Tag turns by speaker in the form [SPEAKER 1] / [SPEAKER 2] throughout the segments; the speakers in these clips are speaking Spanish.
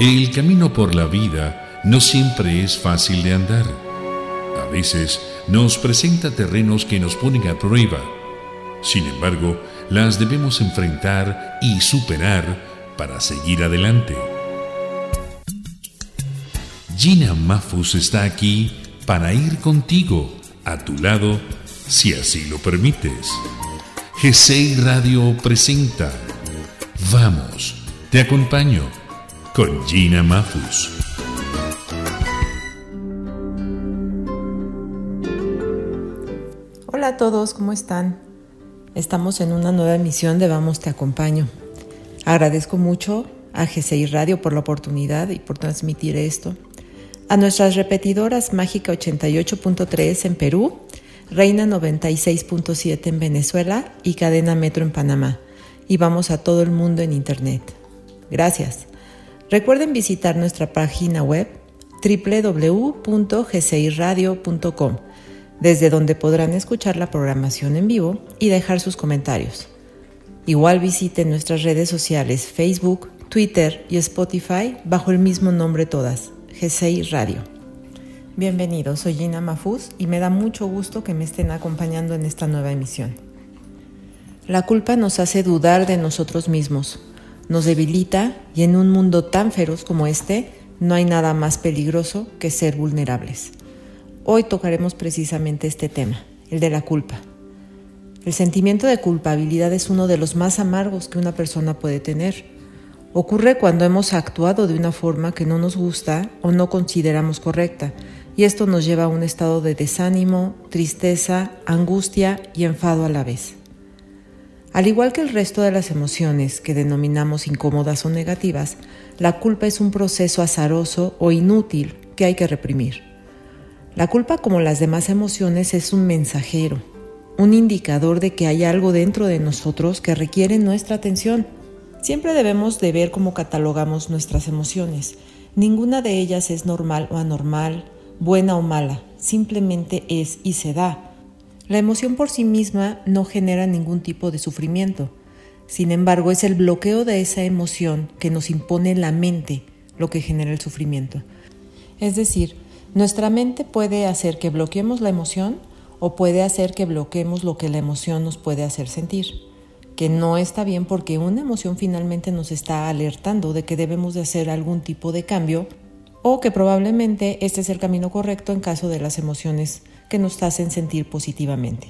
[SPEAKER 1] El camino por la vida no siempre es fácil de andar. A veces nos presenta terrenos que nos ponen a prueba. Sin embargo, las debemos enfrentar y superar para seguir adelante. Gina Mafus está aquí para ir contigo, a tu lado, si así lo permites. g Radio presenta Vamos, te acompaño con Gina Mafus.
[SPEAKER 2] Hola a todos, ¿cómo están? Estamos en una nueva emisión de Vamos, te acompaño. Agradezco mucho a G6 Radio por la oportunidad y por transmitir esto. A nuestras repetidoras Mágica 88.3 en Perú, Reina 96.7 en Venezuela y Cadena Metro en Panamá. Y vamos a todo el mundo en Internet. Gracias. Recuerden visitar nuestra página web www.gciradio.com, desde donde podrán escuchar la programación en vivo y dejar sus comentarios. Igual visiten nuestras redes sociales Facebook, Twitter y Spotify bajo el mismo nombre todas, G6 Radio. Bienvenidos, soy Gina Mafuz y me da mucho gusto que me estén acompañando en esta nueva emisión. La culpa nos hace dudar de nosotros mismos, nos debilita y en un mundo tan feroz como este no hay nada más peligroso que ser vulnerables. Hoy tocaremos precisamente este tema, el de la culpa. El sentimiento de culpabilidad es uno de los más amargos que una persona puede tener. Ocurre cuando hemos actuado de una forma que no nos gusta o no consideramos correcta, y esto nos lleva a un estado de desánimo, tristeza, angustia y enfado a la vez. Al igual que el resto de las emociones que denominamos incómodas o negativas, la culpa es un proceso azaroso o inútil que hay que reprimir. La culpa, como las demás emociones, es un mensajero, un indicador de que hay algo dentro de nosotros que requiere nuestra atención. Siempre debemos de ver cómo catalogamos nuestras emociones. Ninguna de ellas es normal o anormal, buena o mala, simplemente es y se da la emoción por sí misma no genera ningún tipo de sufrimiento. Sin embargo, es el bloqueo de esa emoción que nos impone la mente lo que genera el sufrimiento. Es decir, nuestra mente puede hacer que bloqueemos la emoción o puede hacer que bloqueemos lo que la emoción nos puede hacer sentir, que no está bien porque una emoción finalmente nos está alertando de que debemos de hacer algún tipo de cambio o que probablemente este es el camino correcto en caso de las emociones que nos hacen sentir positivamente.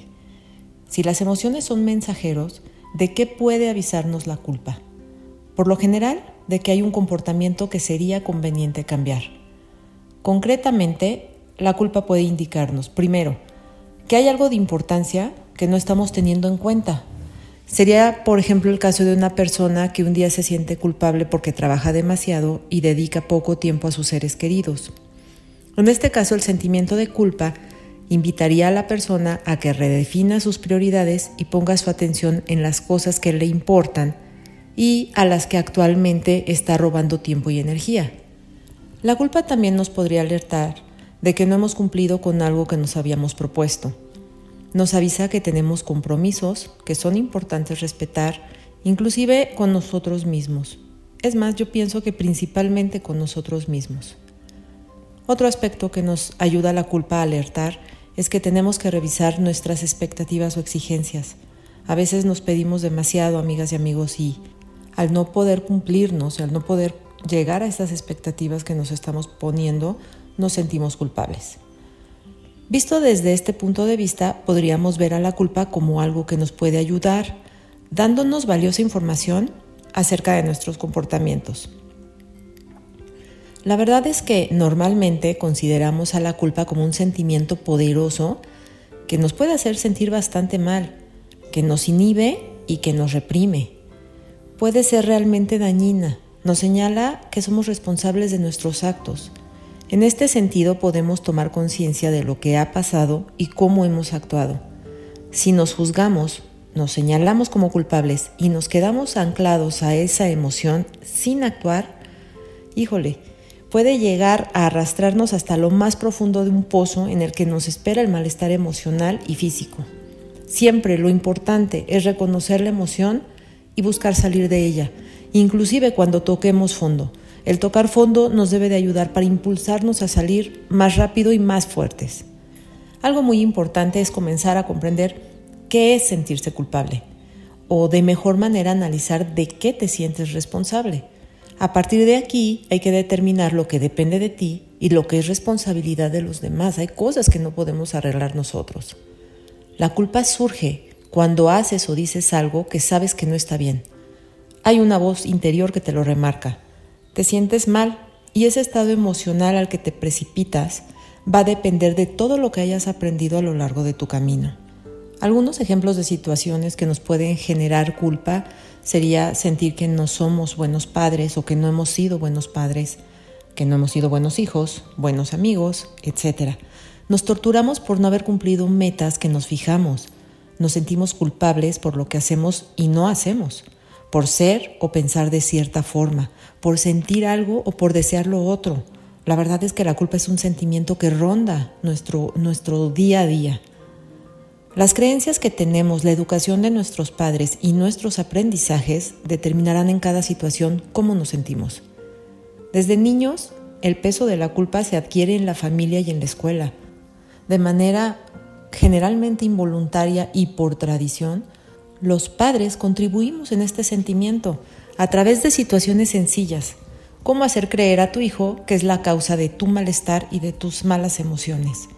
[SPEAKER 2] Si las emociones son mensajeros, ¿de qué puede avisarnos la culpa? Por lo general, de que hay un comportamiento que sería conveniente cambiar. Concretamente, la culpa puede indicarnos, primero, que hay algo de importancia que no estamos teniendo en cuenta. Sería, por ejemplo, el caso de una persona que un día se siente culpable porque trabaja demasiado y dedica poco tiempo a sus seres queridos. En este caso, el sentimiento de culpa invitaría a la persona a que redefina sus prioridades y ponga su atención en las cosas que le importan y a las que actualmente está robando tiempo y energía. La culpa también nos podría alertar de que no hemos cumplido con algo que nos habíamos propuesto. Nos avisa que tenemos compromisos que son importantes respetar, inclusive con nosotros mismos. Es más, yo pienso que principalmente con nosotros mismos. Otro aspecto que nos ayuda a la culpa a alertar es que tenemos que revisar nuestras expectativas o exigencias. A veces nos pedimos demasiado, amigas y amigos, y al no poder cumplirnos, al no poder llegar a estas expectativas que nos estamos poniendo, nos sentimos culpables. Visto desde este punto de vista, podríamos ver a la culpa como algo que nos puede ayudar, dándonos valiosa información acerca de nuestros comportamientos. La verdad es que normalmente consideramos a la culpa como un sentimiento poderoso que nos puede hacer sentir bastante mal, que nos inhibe y que nos reprime. Puede ser realmente dañina, nos señala que somos responsables de nuestros actos. En este sentido podemos tomar conciencia de lo que ha pasado y cómo hemos actuado. Si nos juzgamos, nos señalamos como culpables y nos quedamos anclados a esa emoción sin actuar, híjole, puede llegar a arrastrarnos hasta lo más profundo de un pozo en el que nos espera el malestar emocional y físico. Siempre lo importante es reconocer la emoción y buscar salir de ella, inclusive cuando toquemos fondo. El tocar fondo nos debe de ayudar para impulsarnos a salir más rápido y más fuertes. Algo muy importante es comenzar a comprender qué es sentirse culpable o de mejor manera analizar de qué te sientes responsable. A partir de aquí hay que determinar lo que depende de ti y lo que es responsabilidad de los demás. Hay cosas que no podemos arreglar nosotros. La culpa surge cuando haces o dices algo que sabes que no está bien. Hay una voz interior que te lo remarca. Te sientes mal y ese estado emocional al que te precipitas va a depender de todo lo que hayas aprendido a lo largo de tu camino. Algunos ejemplos de situaciones que nos pueden generar culpa sería sentir que no somos buenos padres o que no hemos sido buenos padres, que no hemos sido buenos hijos, buenos amigos, etc. Nos torturamos por no haber cumplido metas que nos fijamos. Nos sentimos culpables por lo que hacemos y no hacemos, por ser o pensar de cierta forma, por sentir algo o por desear lo otro. La verdad es que la culpa es un sentimiento que ronda nuestro, nuestro día a día. Las creencias que tenemos, la educación de nuestros padres y nuestros aprendizajes determinarán en cada situación cómo nos sentimos. Desde niños, el peso de la culpa se adquiere en la familia y en la escuela. De manera generalmente involuntaria y por tradición, los padres contribuimos en este sentimiento a través de situaciones sencillas, como hacer creer a tu hijo que es la causa de tu malestar y de tus malas emociones.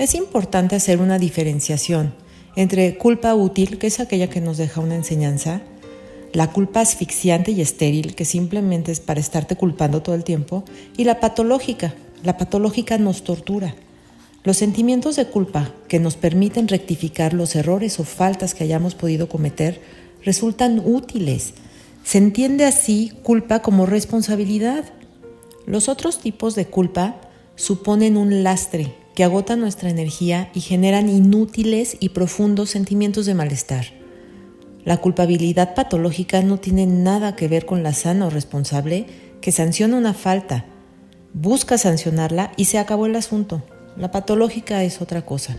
[SPEAKER 2] Es importante hacer una diferenciación entre culpa útil, que es aquella que nos deja una enseñanza, la culpa asfixiante y estéril, que simplemente es para estarte culpando todo el tiempo, y la patológica. La patológica nos tortura. Los sentimientos de culpa que nos permiten rectificar los errores o faltas que hayamos podido cometer resultan útiles. Se entiende así culpa como responsabilidad. Los otros tipos de culpa suponen un lastre que agotan nuestra energía y generan inútiles y profundos sentimientos de malestar. La culpabilidad patológica no tiene nada que ver con la sana o responsable que sanciona una falta, busca sancionarla y se acabó el asunto. La patológica es otra cosa.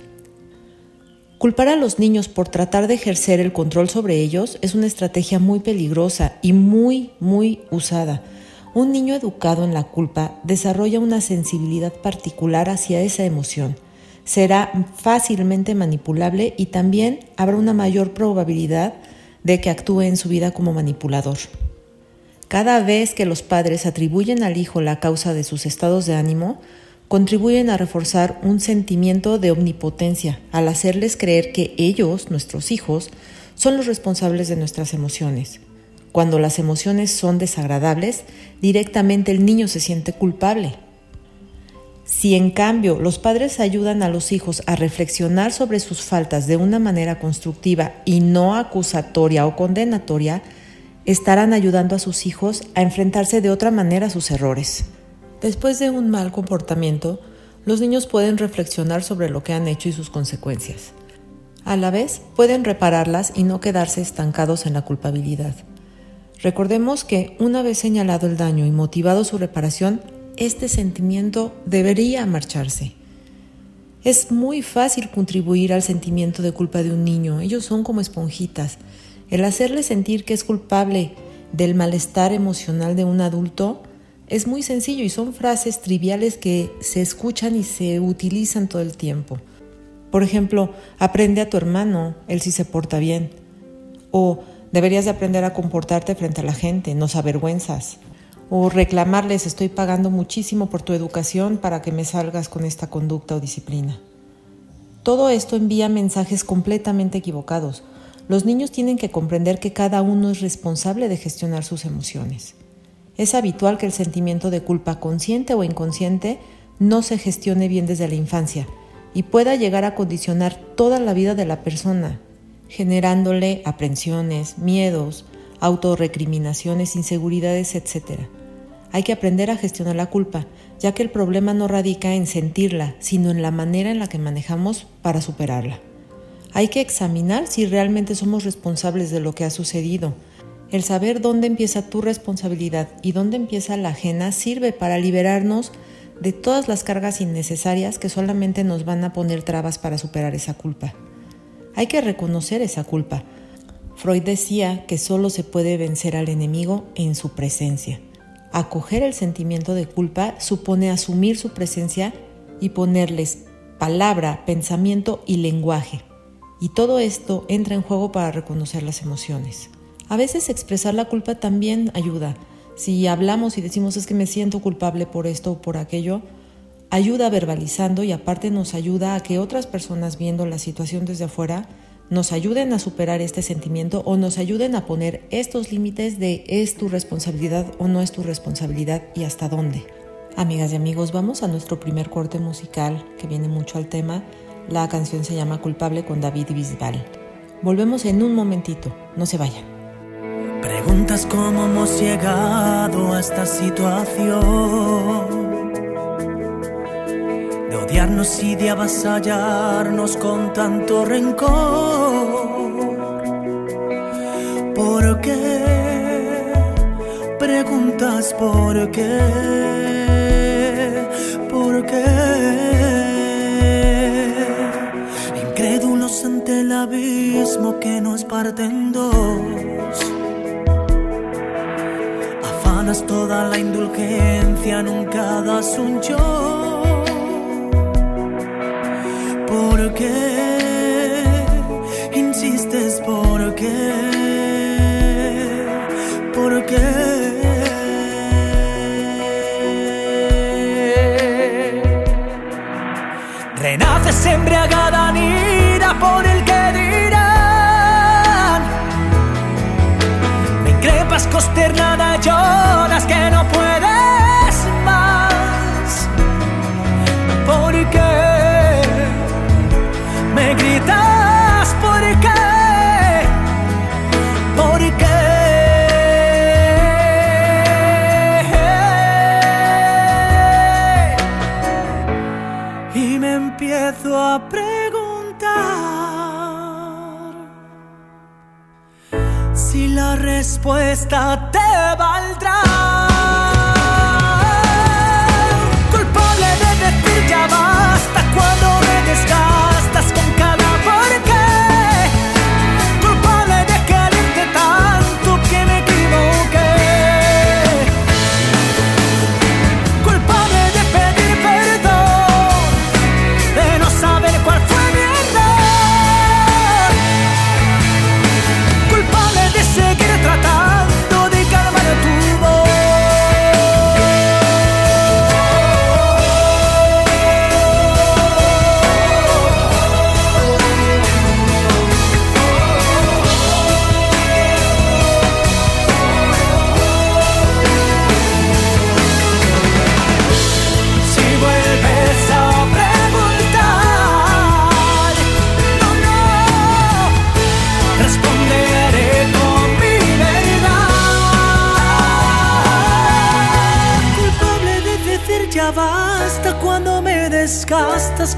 [SPEAKER 2] Culpar a los niños por tratar de ejercer el control sobre ellos es una estrategia muy peligrosa y muy, muy usada un niño educado en la culpa desarrolla una sensibilidad particular hacia esa emoción. Será fácilmente manipulable y también habrá una mayor probabilidad de que actúe en su vida como manipulador. Cada vez que los padres atribuyen al hijo la causa de sus estados de ánimo, contribuyen a reforzar un sentimiento de omnipotencia al hacerles creer que ellos, nuestros hijos, son los responsables de nuestras emociones. Cuando las emociones son desagradables, directamente el niño se siente culpable. Si en cambio los padres ayudan a los hijos a reflexionar sobre sus faltas de una manera constructiva y no acusatoria o condenatoria, estarán ayudando a sus hijos a enfrentarse de otra manera a sus errores. Después de un mal comportamiento, los niños pueden reflexionar sobre lo que han hecho y sus consecuencias. A la vez, pueden repararlas y no quedarse estancados en la culpabilidad. Recordemos que una vez señalado el daño y motivado su reparación, este sentimiento debería marcharse. Es muy fácil contribuir al sentimiento de culpa de un niño, ellos son como esponjitas. El hacerle sentir que es culpable del malestar emocional de un adulto es muy sencillo y son frases triviales que se escuchan y se utilizan todo el tiempo. Por ejemplo, aprende a tu hermano, él sí se porta bien. O Deberías de aprender a comportarte frente a la gente, no avergüenzas. O reclamarles, estoy pagando muchísimo por tu educación para que me salgas con esta conducta o disciplina. Todo esto envía mensajes completamente equivocados. Los niños tienen que comprender que cada uno es responsable de gestionar sus emociones. Es habitual que el sentimiento de culpa consciente o inconsciente no se gestione bien desde la infancia y pueda llegar a condicionar toda la vida de la persona, generándole aprensiones, miedos, autorrecriminaciones, inseguridades, etc. Hay que aprender a gestionar la culpa, ya que el problema no radica en sentirla, sino en la manera en la que manejamos para superarla. Hay que examinar si realmente somos responsables de lo que ha sucedido. El saber dónde empieza tu responsabilidad y dónde empieza la ajena sirve para liberarnos de todas las cargas innecesarias que solamente nos van a poner trabas para superar esa culpa. Hay que reconocer esa culpa. Freud decía que solo se puede vencer al enemigo en su presencia. Acoger el sentimiento de culpa supone asumir su presencia y ponerles palabra, pensamiento y lenguaje. Y todo esto entra en juego para reconocer las emociones. A veces expresar la culpa también ayuda. Si hablamos y decimos es que me siento culpable por esto o por aquello, ayuda verbalizando y aparte nos ayuda a que otras personas viendo la situación desde afuera nos ayuden a superar este sentimiento o nos ayuden a poner estos límites de es tu responsabilidad o no es tu responsabilidad y hasta dónde. Amigas y amigos, vamos a nuestro primer corte musical que viene mucho al tema. La canción se llama Culpable con David Bisbal. Volvemos en un momentito, no se vayan.
[SPEAKER 3] Preguntas cómo hemos llegado a esta situación odiarnos y de avasallarnos con tanto rencor. ¿Por qué? Preguntas por qué, por qué. Incrédulos ante el abismo que nos parte en dos. Afanas toda la indulgencia, nunca das un yo ¿Por qué insistes? ¿Por qué? ¿Por qué? Renaces embriagada respuesta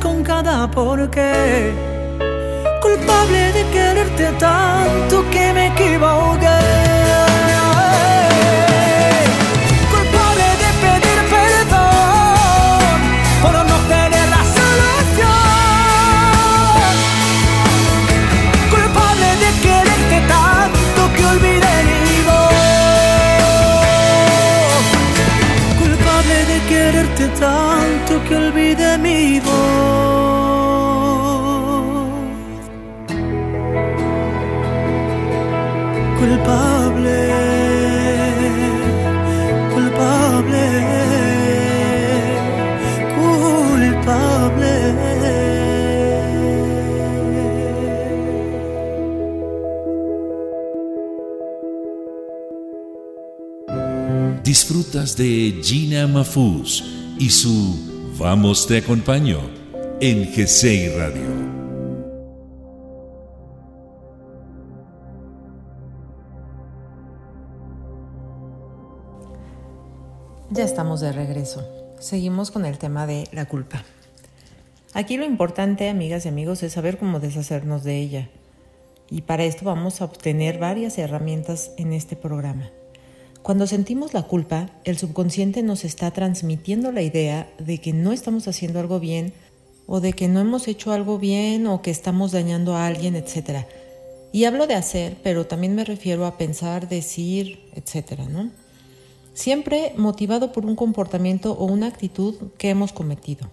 [SPEAKER 3] con cada porqué. Culpable de quererte tanto que me equivoqué.
[SPEAKER 1] Disfrutas de Gina Mafuz y su Vamos te acompaño en GCI Radio.
[SPEAKER 2] Ya estamos de regreso. Seguimos con el tema de la culpa. Aquí lo importante, amigas y amigos, es saber cómo deshacernos de ella. Y para esto vamos a obtener varias herramientas en este programa. Cuando sentimos la culpa, el subconsciente nos está transmitiendo la idea de que no estamos haciendo algo bien o de que no hemos hecho algo bien o que estamos dañando a alguien, etc. Y hablo de hacer, pero también me refiero a pensar, decir, etc. ¿no? siempre motivado por un comportamiento o una actitud que hemos cometido.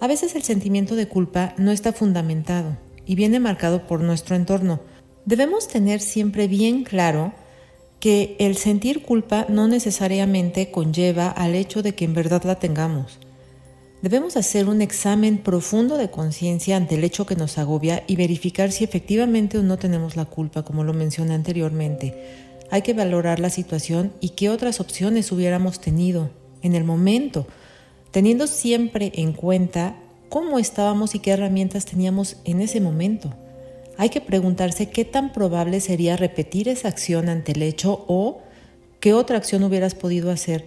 [SPEAKER 2] A veces el sentimiento de culpa no está fundamentado y viene marcado por nuestro entorno. Debemos tener siempre bien claro que el sentir culpa no necesariamente conlleva al hecho de que en verdad la tengamos. Debemos hacer un examen profundo de conciencia ante el hecho que nos agobia y verificar si efectivamente o no tenemos la culpa, como lo mencioné anteriormente. Hay que valorar la situación y qué otras opciones hubiéramos tenido en el momento, teniendo siempre en cuenta cómo estábamos y qué herramientas teníamos en ese momento. Hay que preguntarse qué tan probable sería repetir esa acción ante el hecho o qué otra acción hubieras podido hacer,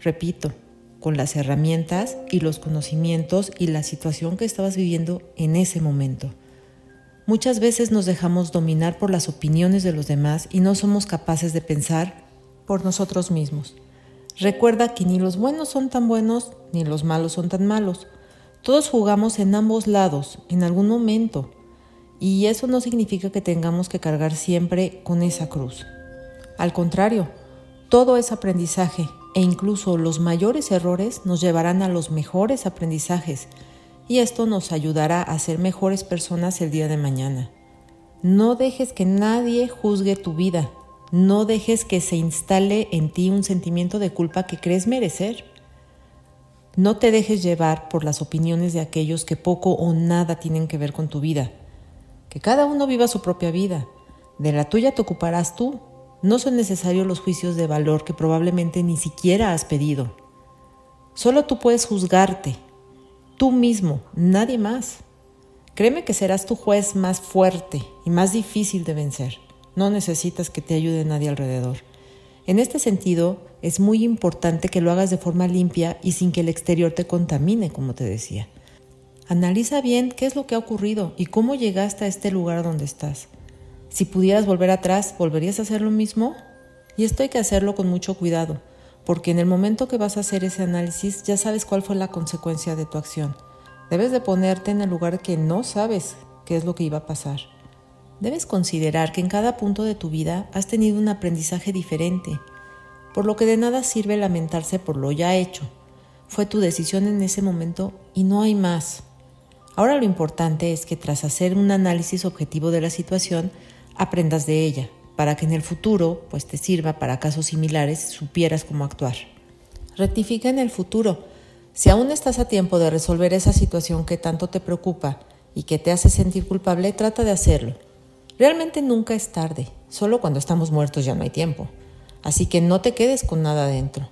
[SPEAKER 2] repito, con las herramientas y los conocimientos y la situación que estabas viviendo en ese momento. Muchas veces nos dejamos dominar por las opiniones de los demás y no somos capaces de pensar por nosotros mismos. Recuerda que ni los buenos son tan buenos ni los malos son tan malos. Todos jugamos en ambos lados en algún momento y eso no significa que tengamos que cargar siempre con esa cruz. Al contrario, todo es aprendizaje e incluso los mayores errores nos llevarán a los mejores aprendizajes y esto nos ayudará a ser mejores personas el día de mañana. No dejes que nadie juzgue tu vida, no dejes que se instale en ti un sentimiento de culpa que crees merecer. No te dejes llevar por las opiniones de aquellos que poco o nada tienen que ver con tu vida. Que cada uno viva su propia vida. De la tuya te ocuparás tú no son necesarios los juicios de valor que probablemente ni siquiera has pedido. Solo tú puedes juzgarte, tú mismo, nadie más. Créeme que serás tu juez más fuerte y más difícil de vencer. No necesitas que te ayude nadie alrededor. En este sentido, es muy importante que lo hagas de forma limpia y sin que el exterior te contamine, como te decía. Analiza bien qué es lo que ha ocurrido y cómo llegaste a este lugar donde estás. Si pudieras volver atrás, ¿volverías a hacer lo mismo? Y esto hay que hacerlo con mucho cuidado, porque en el momento que vas a hacer ese análisis ya sabes cuál fue la consecuencia de tu acción. Debes de ponerte en el lugar que no sabes qué es lo que iba a pasar. Debes considerar que en cada punto de tu vida has tenido un aprendizaje diferente, por lo que de nada sirve lamentarse por lo ya hecho. Fue tu decisión en ese momento y no hay más. Ahora lo importante es que tras hacer un análisis objetivo de la situación, aprendas de ella, para que en el futuro pues te sirva para casos similares supieras cómo actuar. Rectifica en el futuro. Si aún estás a tiempo de resolver esa situación que tanto te preocupa y que te hace sentir culpable, trata de hacerlo. Realmente nunca es tarde, solo cuando estamos muertos ya no hay tiempo. Así que no te quedes con nada dentro.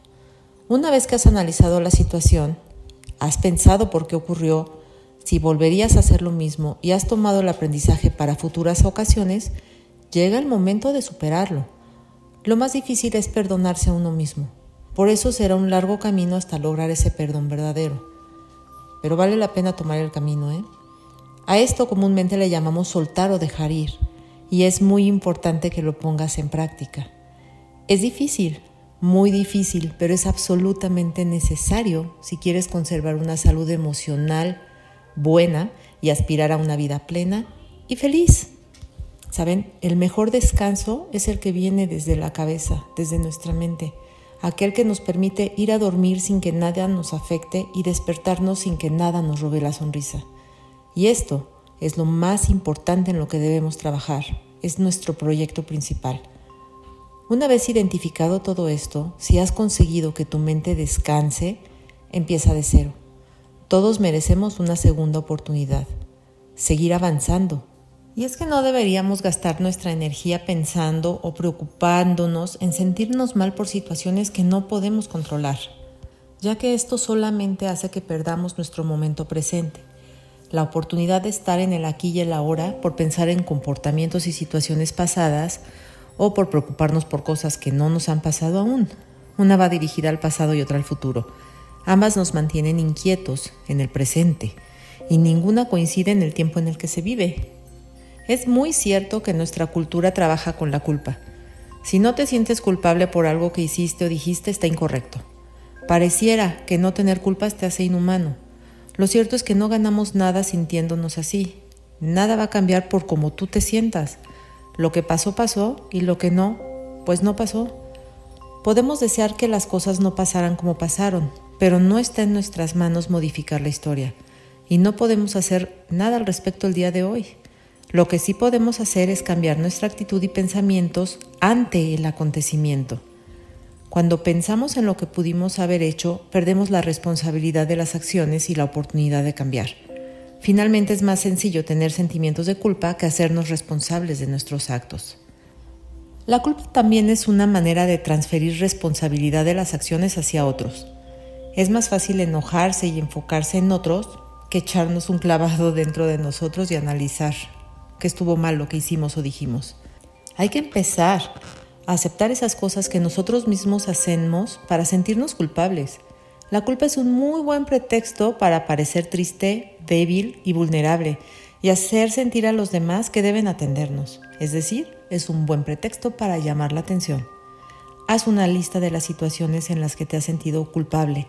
[SPEAKER 2] Una vez que has analizado la situación, has pensado por qué ocurrió, si volverías a hacer lo mismo y has tomado el aprendizaje para futuras ocasiones, llega el momento de superarlo. Lo más difícil es perdonarse a uno mismo. Por eso será un largo camino hasta lograr ese perdón verdadero. Pero vale la pena tomar el camino, ¿eh? A esto comúnmente le llamamos soltar o dejar ir, y es muy importante que lo pongas en práctica. Es difícil, muy difícil, pero es absolutamente necesario si quieres conservar una salud emocional buena y aspirar a una vida plena y feliz. Saben, el mejor descanso es el que viene desde la cabeza, desde nuestra mente, aquel que nos permite ir a dormir sin que nada nos afecte y despertarnos sin que nada nos robe la sonrisa. Y esto es lo más importante en lo que debemos trabajar, es nuestro proyecto principal. Una vez identificado todo esto, si has conseguido que tu mente descanse, empieza de cero. Todos merecemos una segunda oportunidad, seguir avanzando, y es que no deberíamos gastar nuestra energía pensando o preocupándonos en sentirnos mal por situaciones que no podemos controlar, ya que esto solamente hace que perdamos nuestro momento presente, la oportunidad de estar en el aquí y el ahora por pensar en comportamientos y situaciones pasadas o por preocuparnos por cosas que no nos han pasado aún. Una va dirigida al pasado y otra al futuro. Ambas nos mantienen inquietos en el presente y ninguna coincide en el tiempo en el que se vive, es muy cierto que nuestra cultura trabaja con la culpa. Si no te sientes culpable por algo que hiciste o dijiste, está incorrecto. Pareciera que no tener culpas te hace inhumano. Lo cierto es que no ganamos nada sintiéndonos así. Nada va a cambiar por cómo tú te sientas. Lo que pasó pasó y lo que no, pues no pasó. Podemos desear que las cosas no pasaran como pasaron, pero no está en nuestras manos modificar la historia y no podemos hacer nada al respecto el día de hoy. Lo que sí podemos hacer es cambiar nuestra actitud y pensamientos ante el acontecimiento. Cuando pensamos en lo que pudimos haber hecho, perdemos la responsabilidad de las acciones y la oportunidad de cambiar. Finalmente es más sencillo tener sentimientos de culpa que hacernos responsables de nuestros actos. La culpa también es una manera de transferir responsabilidad de las acciones hacia otros. Es más fácil enojarse y enfocarse en otros que echarnos un clavado dentro de nosotros y analizar que estuvo mal lo que hicimos o dijimos. Hay que empezar a aceptar esas cosas que nosotros mismos hacemos para sentirnos culpables. La culpa es un muy buen pretexto para parecer triste, débil y vulnerable y hacer sentir a los demás que deben atendernos. Es decir, es un buen pretexto para llamar la atención. Haz una lista de las situaciones en las que te has sentido culpable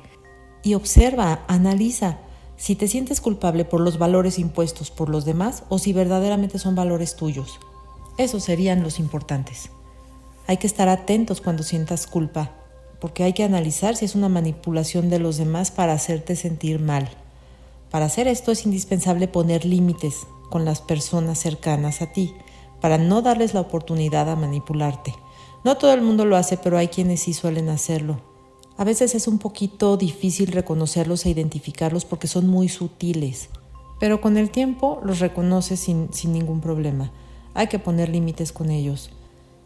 [SPEAKER 2] y observa, analiza si te sientes culpable por los valores impuestos por los demás o si verdaderamente son valores tuyos. Esos serían los importantes. Hay que estar atentos cuando sientas culpa, porque hay que analizar si es una manipulación de los demás para hacerte sentir mal. Para hacer esto es indispensable poner límites con las personas cercanas a ti, para no darles la oportunidad a manipularte. No todo el mundo lo hace, pero hay quienes sí suelen hacerlo. A veces es un poquito difícil reconocerlos e identificarlos porque son muy sutiles, pero con el tiempo los reconoces sin, sin ningún problema. Hay que poner límites con ellos.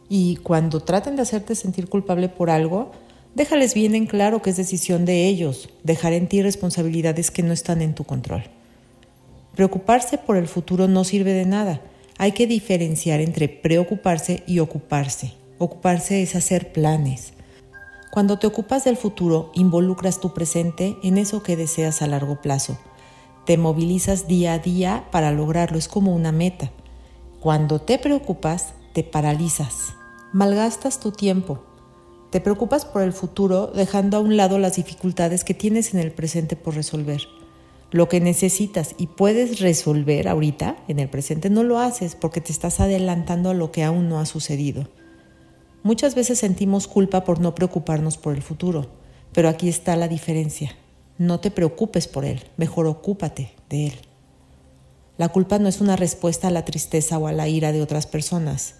[SPEAKER 2] Y cuando traten de hacerte sentir culpable por algo, déjales bien en claro que es decisión de ellos, dejar en ti responsabilidades que no están en tu control. Preocuparse por el futuro no sirve de nada. Hay que diferenciar entre preocuparse y ocuparse. Ocuparse es hacer planes. Cuando te ocupas del futuro, involucras tu presente en eso que deseas a largo plazo. Te movilizas día a día para lograrlo, es como una meta. Cuando te preocupas, te paralizas, malgastas tu tiempo. Te preocupas por el futuro dejando a un lado las dificultades que tienes en el presente por resolver. Lo que necesitas y puedes resolver ahorita, en el presente, no lo haces porque te estás adelantando a lo que aún no ha sucedido. Muchas veces sentimos culpa por no preocuparnos por el futuro, pero aquí está la diferencia. No te preocupes por él, mejor ocúpate de él. La culpa no es una respuesta a la tristeza o a la ira de otras personas,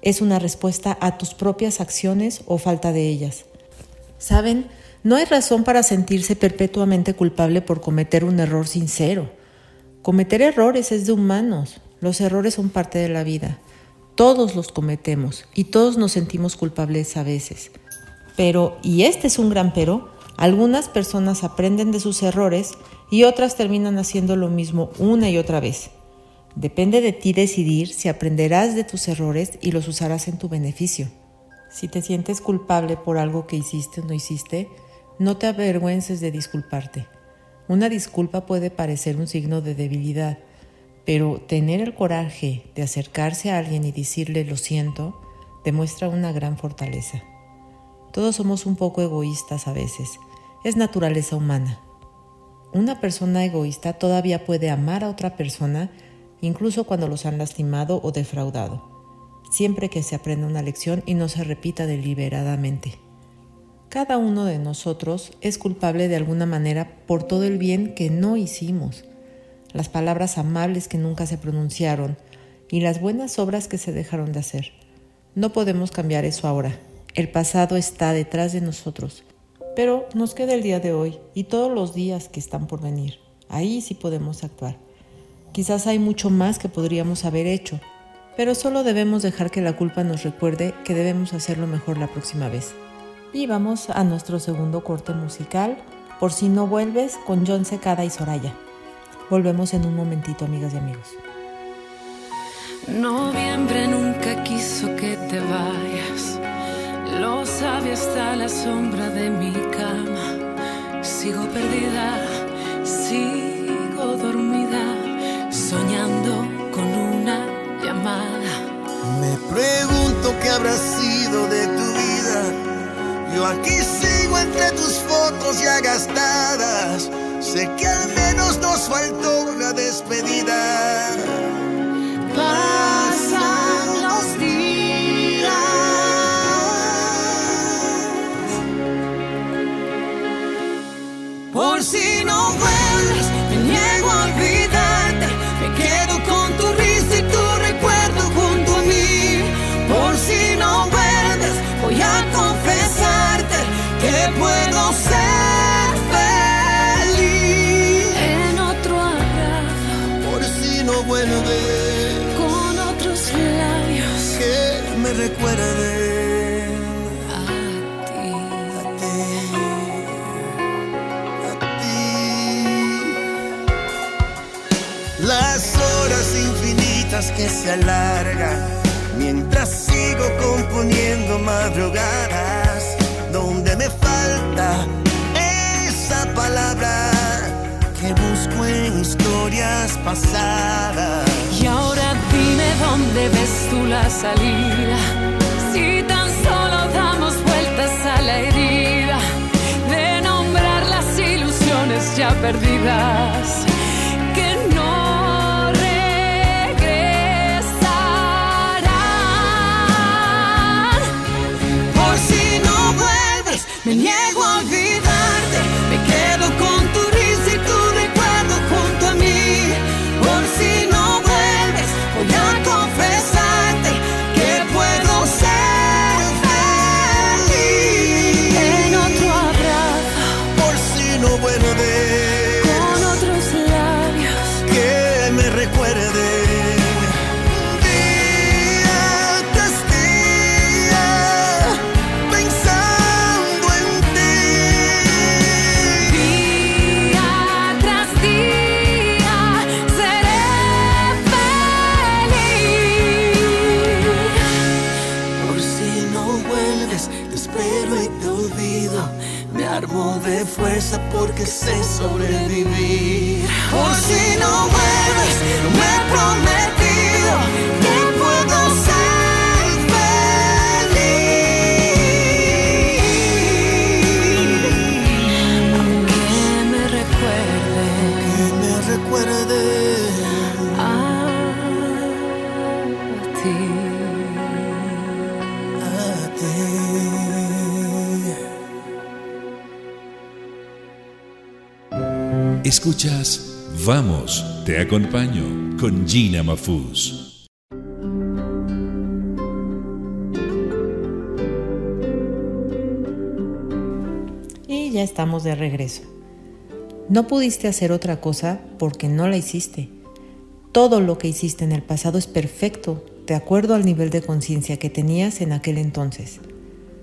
[SPEAKER 2] es una respuesta a tus propias acciones o falta de ellas. ¿Saben? No hay razón para sentirse perpetuamente culpable por cometer un error sincero. Cometer errores es de humanos. Los errores son parte de la vida. Todos los cometemos y todos nos sentimos culpables a veces. Pero, y este es un gran pero, algunas personas aprenden de sus errores y otras terminan haciendo lo mismo una y otra vez. Depende de ti decidir si aprenderás de tus errores y los usarás en tu beneficio. Si te sientes culpable por algo que hiciste o no hiciste, no te avergüences de disculparte. Una disculpa puede parecer un signo de debilidad, pero tener el coraje de acercarse a alguien y decirle lo siento demuestra una gran fortaleza. Todos somos un poco egoístas a veces, es naturaleza humana. Una persona egoísta todavía puede amar a otra persona incluso cuando los han lastimado o defraudado, siempre que se aprenda una lección y no se repita deliberadamente. Cada uno de nosotros es culpable de alguna manera por todo el bien que no hicimos las palabras amables que nunca se pronunciaron y las buenas obras que se dejaron de hacer. No podemos cambiar eso ahora. El pasado está detrás de nosotros, pero nos queda el día de hoy y todos los días que están por venir. Ahí sí podemos actuar. Quizás hay mucho más que podríamos haber hecho, pero solo debemos dejar que la culpa nos recuerde que debemos hacerlo mejor la próxima vez. Y vamos a nuestro segundo corte musical, Por si no vuelves, con John Secada y Soraya. Volvemos en un momentito, amigas y amigos.
[SPEAKER 4] Noviembre nunca quiso que te vayas. Lo sabe hasta la sombra de mi cama. Sigo perdida, sigo dormida, soñando con una llamada.
[SPEAKER 5] Me pregunto qué habrá sido de tu vida. Yo aquí sigo entre tus fotos ya gastadas Sé que al menos nos faltó una despedida.
[SPEAKER 4] Pasan los días. Por si no Que
[SPEAKER 5] me recuerde. las horas infinitas que se alargan mientras sigo componiendo madrugadas donde me falta esa palabra que busco en historias pasadas.
[SPEAKER 4] Salida, si tan solo damos vueltas a la herida de nombrar las ilusiones ya perdidas.
[SPEAKER 5] Sé sobrevivir.
[SPEAKER 1] Escuchas Vamos, te acompaño con Gina Mafuz.
[SPEAKER 2] Y ya estamos de regreso. No pudiste hacer otra cosa porque no la hiciste. Todo lo que hiciste en el pasado es perfecto, de acuerdo al nivel de conciencia que tenías en aquel entonces.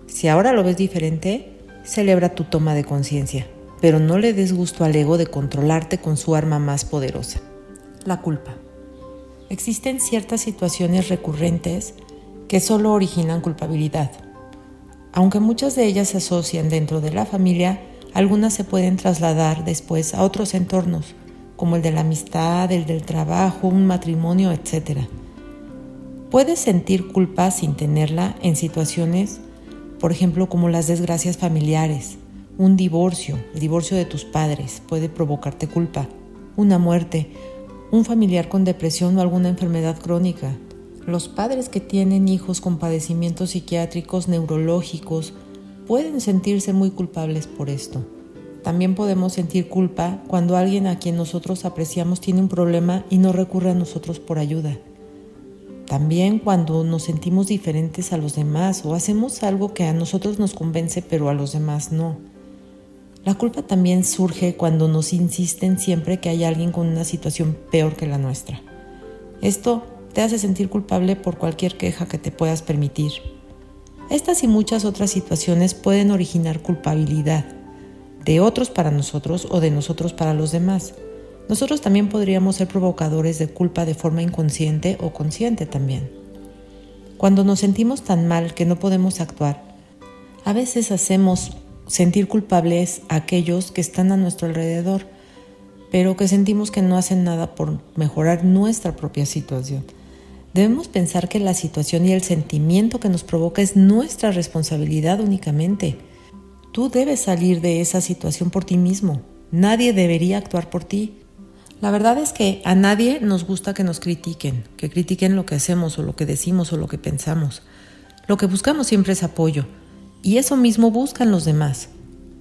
[SPEAKER 2] Si ahora lo ves diferente, celebra tu toma de conciencia pero no le des gusto al ego de controlarte con su arma más poderosa, la culpa. Existen ciertas situaciones recurrentes que solo originan culpabilidad. Aunque muchas de ellas se asocian dentro de la familia, algunas se pueden trasladar después a otros entornos, como el de la amistad, el del trabajo, un matrimonio, etc. Puedes sentir culpa sin tenerla en situaciones, por ejemplo, como las desgracias familiares, un divorcio, el divorcio de tus padres, puede provocarte culpa. Una muerte, un familiar con depresión o alguna enfermedad crónica. Los padres que tienen hijos con padecimientos psiquiátricos, neurológicos, pueden sentirse muy culpables por esto. También podemos sentir culpa cuando alguien a quien nosotros apreciamos tiene un problema y no recurre a nosotros por ayuda. También cuando nos sentimos diferentes a los demás o hacemos algo que a nosotros nos convence pero a los demás no. La culpa también surge cuando nos insisten siempre que hay alguien con una situación peor que la nuestra. Esto te hace sentir culpable por cualquier queja que te puedas permitir. Estas y muchas otras situaciones pueden originar culpabilidad de otros para nosotros o de nosotros para los demás. Nosotros también podríamos ser provocadores de culpa de forma inconsciente o consciente también. Cuando nos sentimos tan mal que no podemos actuar, a veces hacemos sentir culpables a aquellos que están a nuestro alrededor, pero que sentimos que no hacen nada por mejorar nuestra propia situación. Debemos pensar que la situación y el sentimiento que nos provoca es nuestra responsabilidad únicamente. Tú debes salir de esa situación por ti mismo. Nadie debería actuar por ti. La verdad es que a nadie nos gusta que nos critiquen, que critiquen lo que hacemos o lo que decimos o lo que pensamos. Lo que buscamos siempre es apoyo, y eso mismo buscan los demás.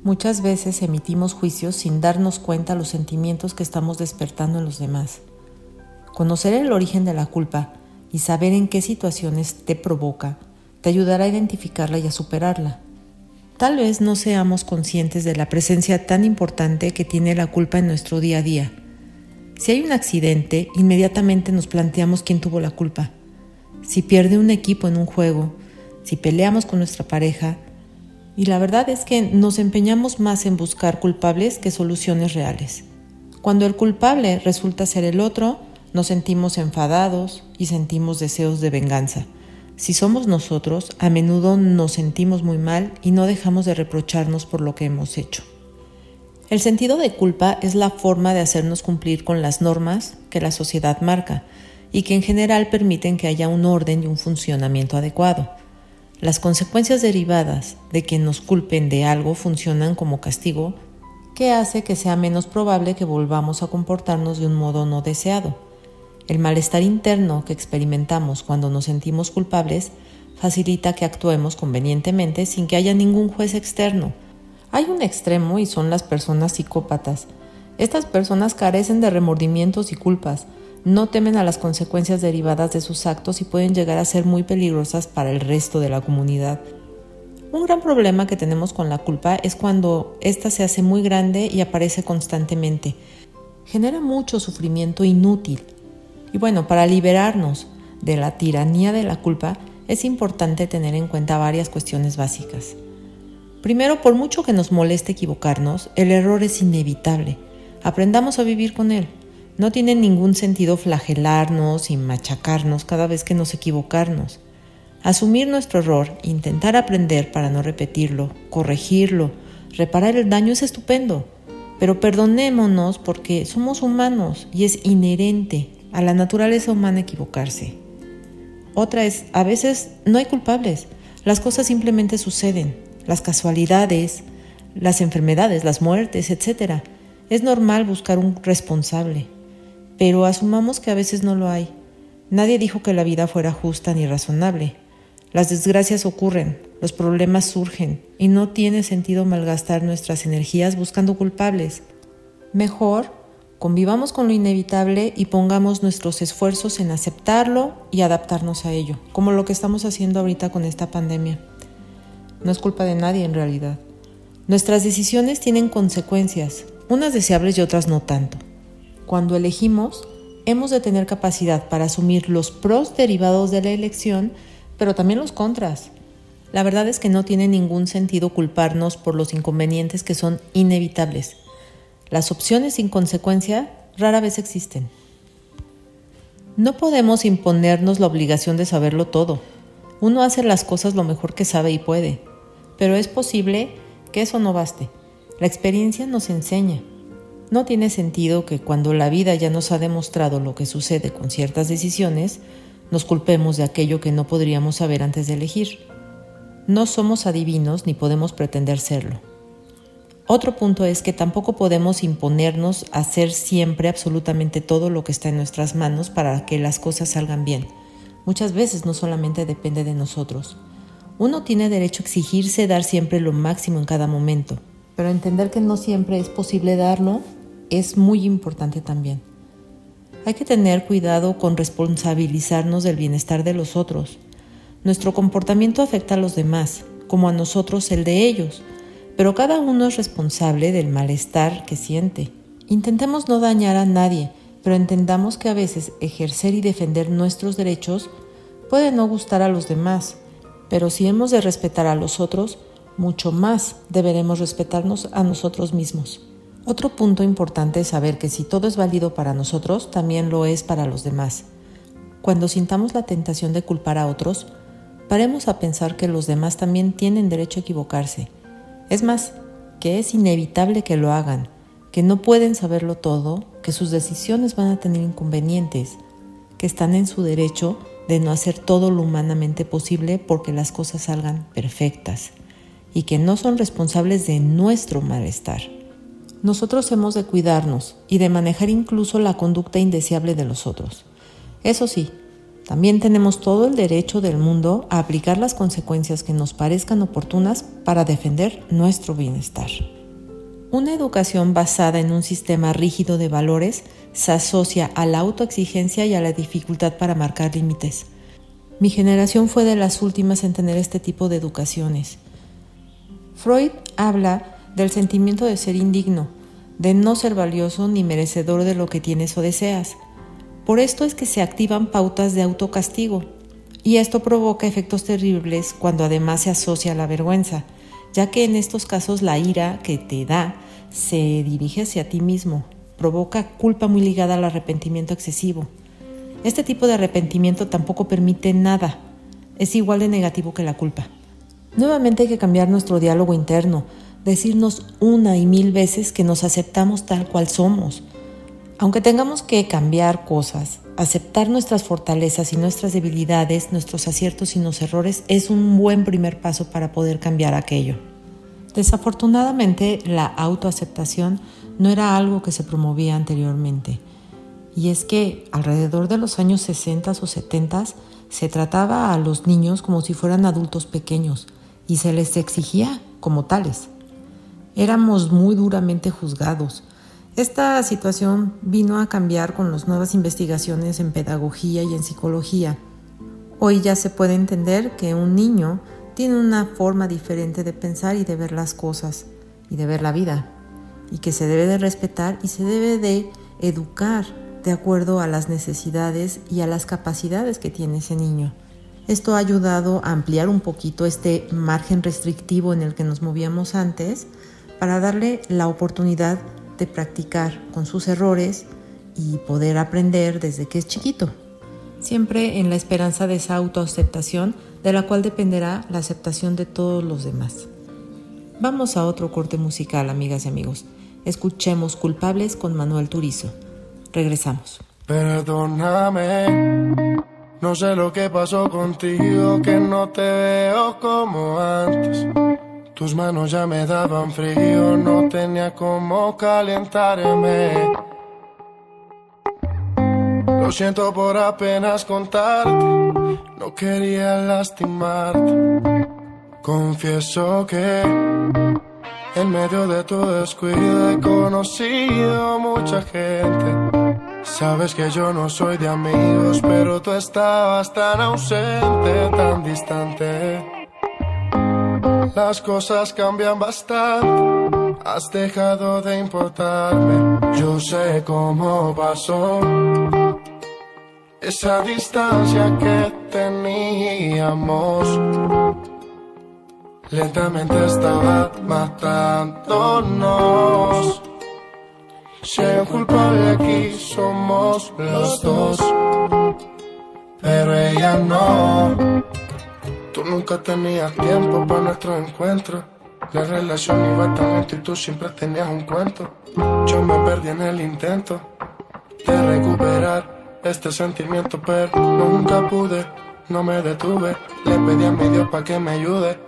[SPEAKER 2] Muchas veces emitimos juicios sin darnos cuenta los sentimientos que estamos despertando en los demás. Conocer el origen de la culpa y saber en qué situaciones te provoca te ayudará a identificarla y a superarla. Tal vez no seamos conscientes de la presencia tan importante que tiene la culpa en nuestro día a día. Si hay un accidente, inmediatamente nos planteamos quién tuvo la culpa. Si pierde un equipo en un juego, si peleamos con nuestra pareja, y la verdad es que nos empeñamos más en buscar culpables que soluciones reales. Cuando el culpable resulta ser el otro, nos sentimos enfadados y sentimos deseos de venganza. Si somos nosotros, a menudo nos sentimos muy mal y no dejamos de reprocharnos por lo que hemos hecho. El sentido de culpa es la forma de hacernos cumplir con las normas que la sociedad marca y que en general permiten que haya un orden y un funcionamiento adecuado. Las consecuencias derivadas de que nos culpen de algo funcionan como castigo que hace que sea menos probable que volvamos a comportarnos de un modo no deseado. El malestar interno que experimentamos cuando nos sentimos culpables facilita que actuemos convenientemente sin que haya ningún juez externo. Hay un extremo y son las personas psicópatas. Estas personas carecen de remordimientos y culpas, no temen a las consecuencias derivadas de sus actos y pueden llegar a ser muy peligrosas para el resto de la comunidad. Un gran problema que tenemos con la culpa es cuando ésta se hace muy grande y aparece constantemente. Genera mucho sufrimiento inútil. Y bueno, para liberarnos de la tiranía de la culpa es importante tener en cuenta varias cuestiones básicas. Primero, por mucho que nos moleste equivocarnos, el error es inevitable. Aprendamos a vivir con él. No tiene ningún sentido flagelarnos y machacarnos cada vez que nos equivocarnos. Asumir nuestro error, intentar aprender para no repetirlo, corregirlo, reparar el daño es estupendo, pero perdonémonos porque somos humanos y es inherente a la naturaleza humana equivocarse. Otra es, a veces no hay culpables, las cosas simplemente suceden, las casualidades, las enfermedades, las muertes, etc. Es normal buscar un responsable, pero asumamos que a veces no lo hay. Nadie dijo que la vida fuera justa ni razonable. Las desgracias ocurren, los problemas surgen y no tiene sentido malgastar nuestras energías buscando culpables. Mejor, convivamos con lo inevitable y pongamos nuestros esfuerzos en aceptarlo y adaptarnos a ello, como lo que estamos haciendo ahorita con esta pandemia. No es culpa de nadie en realidad. Nuestras decisiones tienen consecuencias, unas deseables y otras no tanto. Cuando elegimos, hemos de tener capacidad para asumir los pros derivados de la elección, pero también los contras. La verdad es que no tiene ningún sentido culparnos por los inconvenientes que son inevitables. Las opciones sin consecuencia rara vez existen. No podemos imponernos la obligación de saberlo todo. Uno hace las cosas lo mejor que sabe y puede, pero es posible que eso no baste. La experiencia nos enseña no tiene sentido que cuando la vida ya nos ha demostrado lo que sucede con ciertas decisiones, nos culpemos de aquello que no podríamos saber antes de elegir. No somos adivinos ni podemos pretender serlo. Otro punto es que tampoco podemos imponernos a hacer siempre absolutamente todo lo que está en nuestras manos para que las cosas salgan bien. Muchas veces no solamente depende de nosotros. Uno tiene derecho a exigirse dar siempre lo máximo en cada momento, pero entender que no siempre es posible darlo es muy importante también. Hay que tener cuidado con responsabilizarnos del bienestar de los otros. Nuestro comportamiento afecta a los demás, como a nosotros el de ellos, pero cada uno es responsable del malestar que siente. Intentemos no dañar a nadie, pero entendamos que a veces ejercer y defender nuestros derechos puede no gustar a los demás, pero si hemos de respetar a los otros, mucho más deberemos respetarnos a nosotros mismos. Otro punto importante es saber que si todo es válido para nosotros, también lo es para los demás. Cuando sintamos la tentación de culpar a otros, paremos a pensar que los demás también tienen derecho a equivocarse. Es más, que es inevitable que lo hagan, que no pueden saberlo todo, que sus decisiones van a tener inconvenientes, que están en su derecho de no hacer todo lo humanamente posible porque las cosas salgan perfectas y que no son responsables de nuestro malestar. Nosotros hemos de cuidarnos y de manejar incluso la conducta indeseable de los otros. Eso sí, también tenemos todo el derecho del mundo a aplicar las consecuencias que nos parezcan oportunas para defender nuestro bienestar. Una educación basada en un sistema rígido de valores se asocia a la autoexigencia y a la dificultad para marcar límites. Mi generación fue de las últimas en tener este tipo de educaciones. Freud habla del sentimiento de ser indigno, de no ser valioso ni merecedor de lo que tienes o deseas. Por esto es que se activan pautas de autocastigo, y esto provoca efectos terribles cuando además se asocia a la vergüenza, ya que en estos casos la ira que te da se dirige hacia ti mismo, provoca culpa muy ligada al arrepentimiento excesivo. Este tipo de arrepentimiento tampoco permite nada, es igual de negativo que la culpa. Nuevamente hay que cambiar nuestro diálogo interno, decirnos una y mil veces que nos aceptamos tal cual somos. Aunque tengamos que cambiar cosas, aceptar nuestras fortalezas y nuestras debilidades, nuestros aciertos y los errores es un buen primer paso para poder cambiar aquello. Desafortunadamente, la autoaceptación no era algo que se promovía anteriormente. Y es que alrededor de los años 60 o 70 se trataba a los niños como si fueran adultos pequeños y se les exigía como tales. Éramos muy duramente juzgados. Esta situación vino a cambiar con las nuevas investigaciones en pedagogía y en psicología. Hoy ya se puede entender que un niño tiene una forma diferente de pensar y de ver las cosas y de ver la vida y que se debe de respetar y se debe de educar de acuerdo a las necesidades y a las capacidades que tiene ese niño. Esto ha ayudado a ampliar un poquito este margen restrictivo en el que nos movíamos antes para darle la oportunidad de practicar con sus errores y poder aprender desde que es chiquito, siempre en la esperanza de esa autoaceptación de la cual dependerá la aceptación de todos los demás. Vamos a otro corte musical, amigas y amigos. Escuchemos Culpables con Manuel Turizo. Regresamos.
[SPEAKER 6] Perdóname, no sé lo que pasó contigo, que no te veo como antes. Tus manos ya me daban frío, no tenía cómo calentarme. Lo siento por apenas contarte, no quería lastimarte. Confieso que en medio de tu descuido he conocido mucha gente. Sabes que yo no soy de amigos, pero tú estabas tan ausente, tan distante. Las cosas cambian bastante, has dejado de importarme. Yo sé cómo pasó esa distancia que teníamos. Lentamente estaba matándonos. Si un culpable aquí somos los dos, pero ella no. Tú nunca tenías tiempo para nuestro encuentro. La relación iba tan lento y tú siempre tenías un cuento. Yo me perdí en el intento de recuperar este sentimiento, pero nunca pude, no me detuve. Le pedí a mi Dios para que me ayude.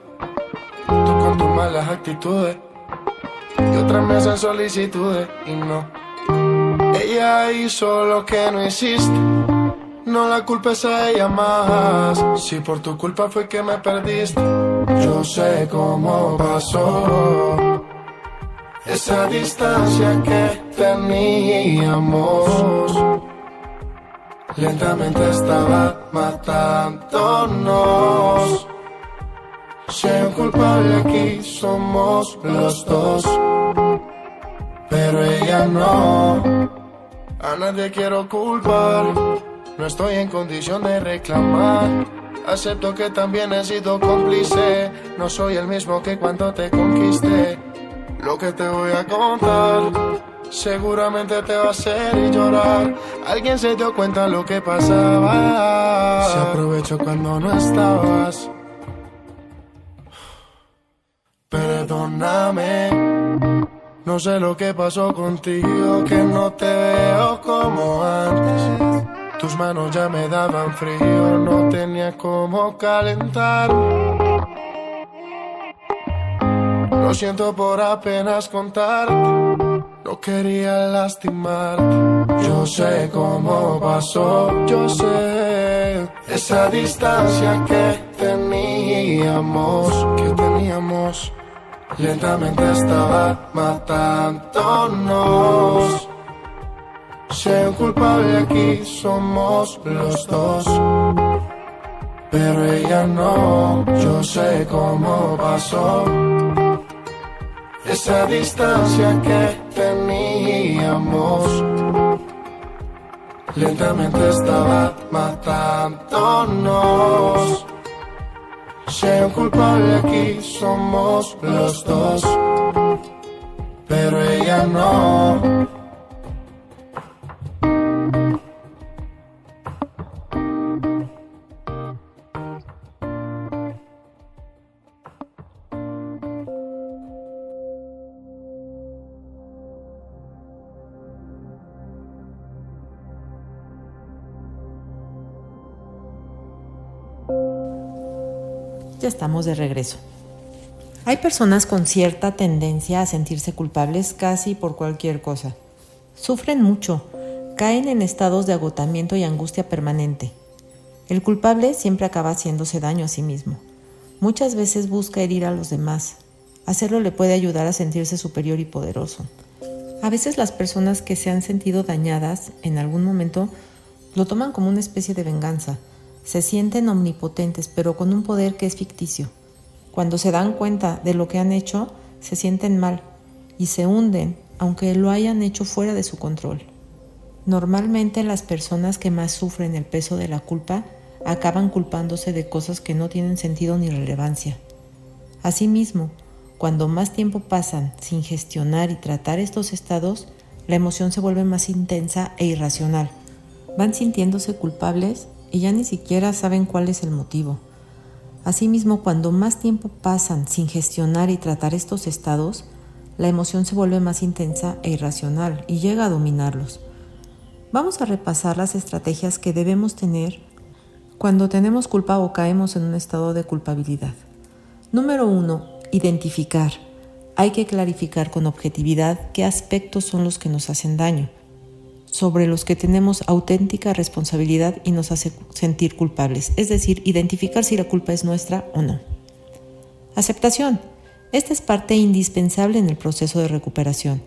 [SPEAKER 6] Tú con tus malas actitudes y otras me hacen solicitudes y no. Ella hizo lo que no hiciste. No la culpes a ella más. Si por tu culpa fue que me perdiste, yo sé cómo pasó. Esa distancia que teníamos lentamente estaba matándonos. Si hay un culpable aquí somos los dos, pero ella no. A nadie quiero culpar, no estoy en condición de reclamar. Acepto que también he sido cómplice, no soy el mismo que cuando te conquisté. Lo que te voy a contar Seguramente te va a hacer llorar. Alguien se dio cuenta lo que pasaba. Se aprovechó cuando no estabas. Perdóname. No sé lo que pasó contigo, que no te veo como antes. Tus manos ya me daban frío, no tenía cómo calentar. Lo siento por apenas contarte no quería lastimarte. Yo sé cómo pasó, yo sé esa distancia que teníamos, que teníamos.
[SPEAKER 7] Lentamente estaba matándonos. Si un culpable aquí somos los dos. Pero ella no, yo sé cómo pasó. Esa distancia que teníamos. Lentamente estaba matándonos. Si un culpable aquí somos los dos. Pero ella no.
[SPEAKER 2] Estamos de regreso. Hay personas con cierta tendencia a sentirse culpables casi por cualquier cosa. Sufren mucho, caen en estados de agotamiento y angustia permanente. El culpable siempre acaba haciéndose daño a sí mismo. Muchas veces busca herir a los demás. Hacerlo le puede ayudar a sentirse superior y poderoso. A veces las personas que se han sentido dañadas en algún momento lo toman como una especie de venganza se sienten omnipotentes, pero con un poder que es ficticio. Cuando se dan cuenta de lo que han hecho, se sienten mal y se hunden, aunque lo hayan hecho fuera de su control. Normalmente las personas que más sufren el peso de la culpa acaban culpándose de cosas que no tienen sentido ni relevancia. Asimismo, cuando más tiempo pasan sin gestionar y tratar estos estados, la emoción se vuelve más intensa e irracional. Van sintiéndose culpables ya ni siquiera saben cuál es el motivo. Asimismo, cuando más tiempo pasan sin gestionar y tratar estos estados, la emoción se vuelve más intensa e irracional y llega a dominarlos. Vamos a repasar las estrategias que debemos tener cuando tenemos culpa o caemos en un estado de culpabilidad. Número 1. Identificar. Hay que clarificar con objetividad qué aspectos son los que nos hacen daño sobre los que tenemos auténtica responsabilidad y nos hace sentir culpables, es decir, identificar si la culpa es nuestra o no. Aceptación. Esta es parte indispensable en el proceso de recuperación.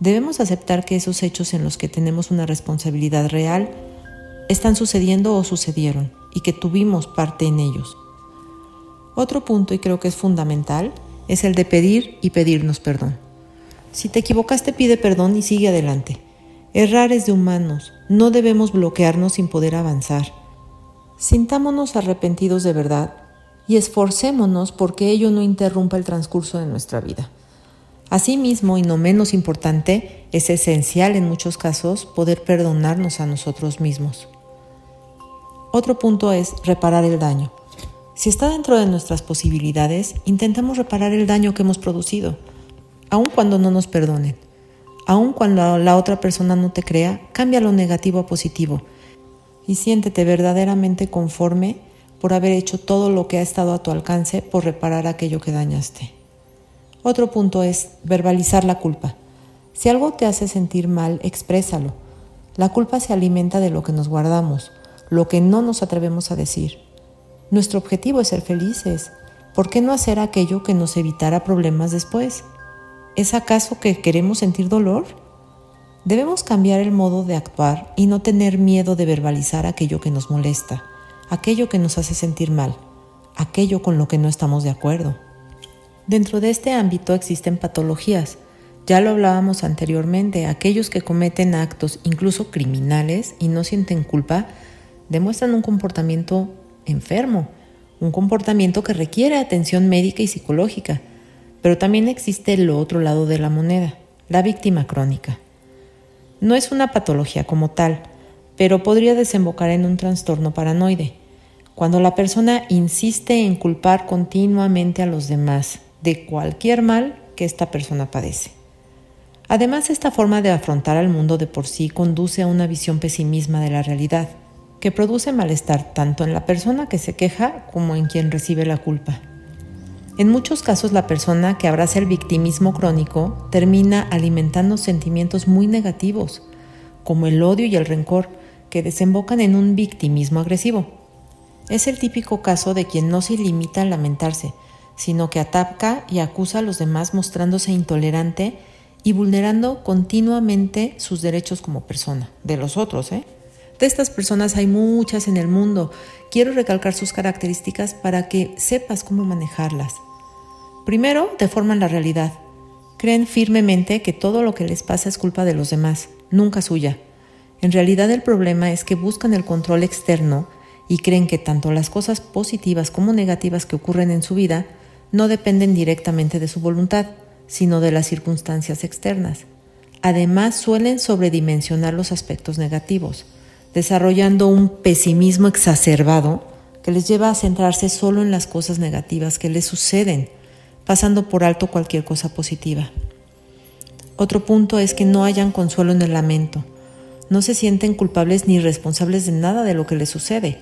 [SPEAKER 2] Debemos aceptar que esos hechos en los que tenemos una responsabilidad real están sucediendo o sucedieron y que tuvimos parte en ellos. Otro punto, y creo que es fundamental, es el de pedir y pedirnos perdón. Si te equivocaste, pide perdón y sigue adelante. Errar es de humanos, no debemos bloquearnos sin poder avanzar. Sintámonos arrepentidos de verdad y esforcémonos porque ello no interrumpa el transcurso de nuestra vida. Asimismo, y no menos importante, es esencial en muchos casos poder perdonarnos a nosotros mismos. Otro punto es reparar el daño. Si está dentro de nuestras posibilidades, intentemos reparar el daño que hemos producido, aun cuando no nos perdonen. Aun cuando la otra persona no te crea, cambia lo negativo a positivo y siéntete verdaderamente conforme por haber hecho todo lo que ha estado a tu alcance por reparar aquello que dañaste. Otro punto es verbalizar la culpa. Si algo te hace sentir mal, exprésalo. La culpa se alimenta de lo que nos guardamos, lo que no nos atrevemos a decir. Nuestro objetivo es ser felices. ¿Por qué no hacer aquello que nos evitará problemas después? ¿Es acaso que queremos sentir dolor? Debemos cambiar el modo de actuar y no tener miedo de verbalizar aquello que nos molesta, aquello que nos hace sentir mal, aquello con lo que no estamos de acuerdo. Dentro de este ámbito existen patologías. Ya lo hablábamos anteriormente, aquellos que cometen actos incluso criminales y no sienten culpa, demuestran un comportamiento enfermo, un comportamiento que requiere atención médica y psicológica. Pero también existe el otro lado de la moneda, la víctima crónica. No es una patología como tal, pero podría desembocar en un trastorno paranoide, cuando la persona insiste en culpar continuamente a los demás de cualquier mal que esta persona padece. Además, esta forma de afrontar al mundo de por sí conduce a una visión pesimista de la realidad, que produce malestar tanto en la persona que se queja como en quien recibe la culpa. En muchos casos la persona que abraza el victimismo crónico termina alimentando sentimientos muy negativos, como el odio y el rencor, que desembocan en un victimismo agresivo. Es el típico caso de quien no se limita a lamentarse, sino que ataca y acusa a los demás mostrándose intolerante y vulnerando continuamente sus derechos como persona, de los otros. ¿eh? De estas personas hay muchas en el mundo. Quiero recalcar sus características para que sepas cómo manejarlas. Primero, deforman la realidad. Creen firmemente que todo lo que les pasa es culpa de los demás, nunca suya. En realidad el problema es que buscan el control externo y creen que tanto las cosas positivas como negativas que ocurren en su vida no dependen directamente de su voluntad, sino de las circunstancias externas. Además, suelen sobredimensionar los aspectos negativos, desarrollando un pesimismo exacerbado que les lleva a centrarse solo en las cosas negativas que les suceden, pasando por alto cualquier cosa positiva. Otro punto es que no hayan consuelo en el lamento. No se sienten culpables ni responsables de nada de lo que les sucede.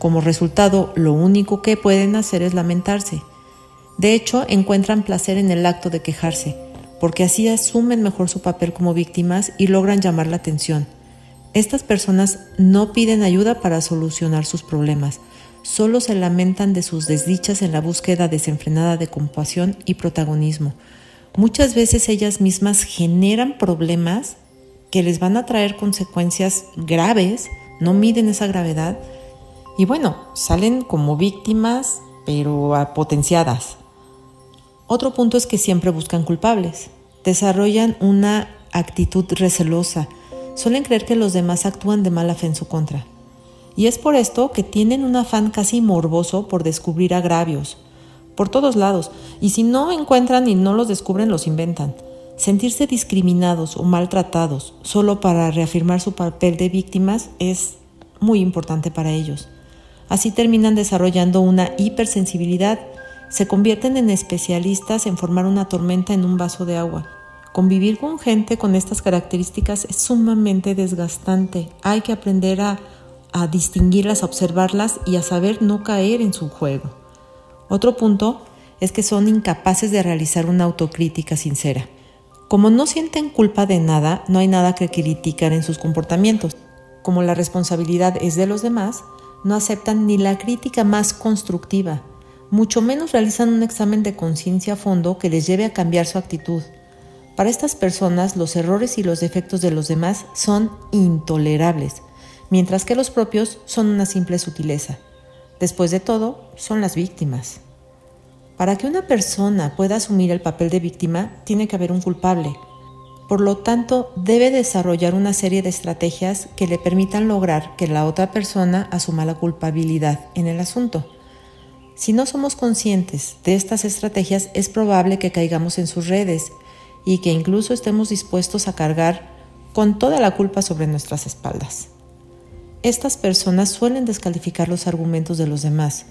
[SPEAKER 2] Como resultado, lo único que pueden hacer es lamentarse de hecho, encuentran placer en el acto de quejarse, porque así asumen mejor su papel como víctimas y logran llamar la atención. Estas personas no piden ayuda para solucionar sus problemas, solo se lamentan de sus desdichas en la búsqueda desenfrenada de compasión y protagonismo. Muchas veces ellas mismas generan problemas que les van a traer consecuencias graves, no miden esa gravedad y bueno, salen como víctimas pero potenciadas. Otro punto es que siempre buscan culpables. Desarrollan una actitud recelosa. Suelen creer que los demás actúan de mala fe en su contra. Y es por esto que tienen un afán casi morboso por descubrir agravios, por todos lados, y si no encuentran y no los descubren, los inventan. Sentirse discriminados o maltratados solo para reafirmar su papel de víctimas es muy importante para ellos. Así terminan desarrollando una hipersensibilidad se convierten en especialistas en formar una tormenta en un vaso de agua. Convivir con gente con estas características es sumamente desgastante. Hay que aprender a, distinguirlas, a observarlas y a saber no caer en su juego. Otro punto es que son incapaces de realizar una autocrítica sincera. Como no sienten culpa de nada, no hay nada que criticar en sus comportamientos. Como la responsabilidad es de los demás, no aceptan ni la crítica más constructiva mucho menos realizan un examen de conciencia a fondo que les lleve a cambiar su actitud. Para estas personas los errores y los defectos de los demás son intolerables, mientras que los propios son una simple sutileza. Después de todo, son las víctimas. Para que una persona pueda asumir el papel de víctima, tiene que haber un culpable. Por lo tanto, debe desarrollar una serie de estrategias que le permitan lograr que la otra persona asuma la culpabilidad en el asunto. Si no somos conscientes de estas estrategias, es probable que caigamos en sus redes y que incluso estemos dispuestos a cargar con toda la culpa sobre nuestras espaldas. Estas personas suelen descalificar los argumentos de los demás.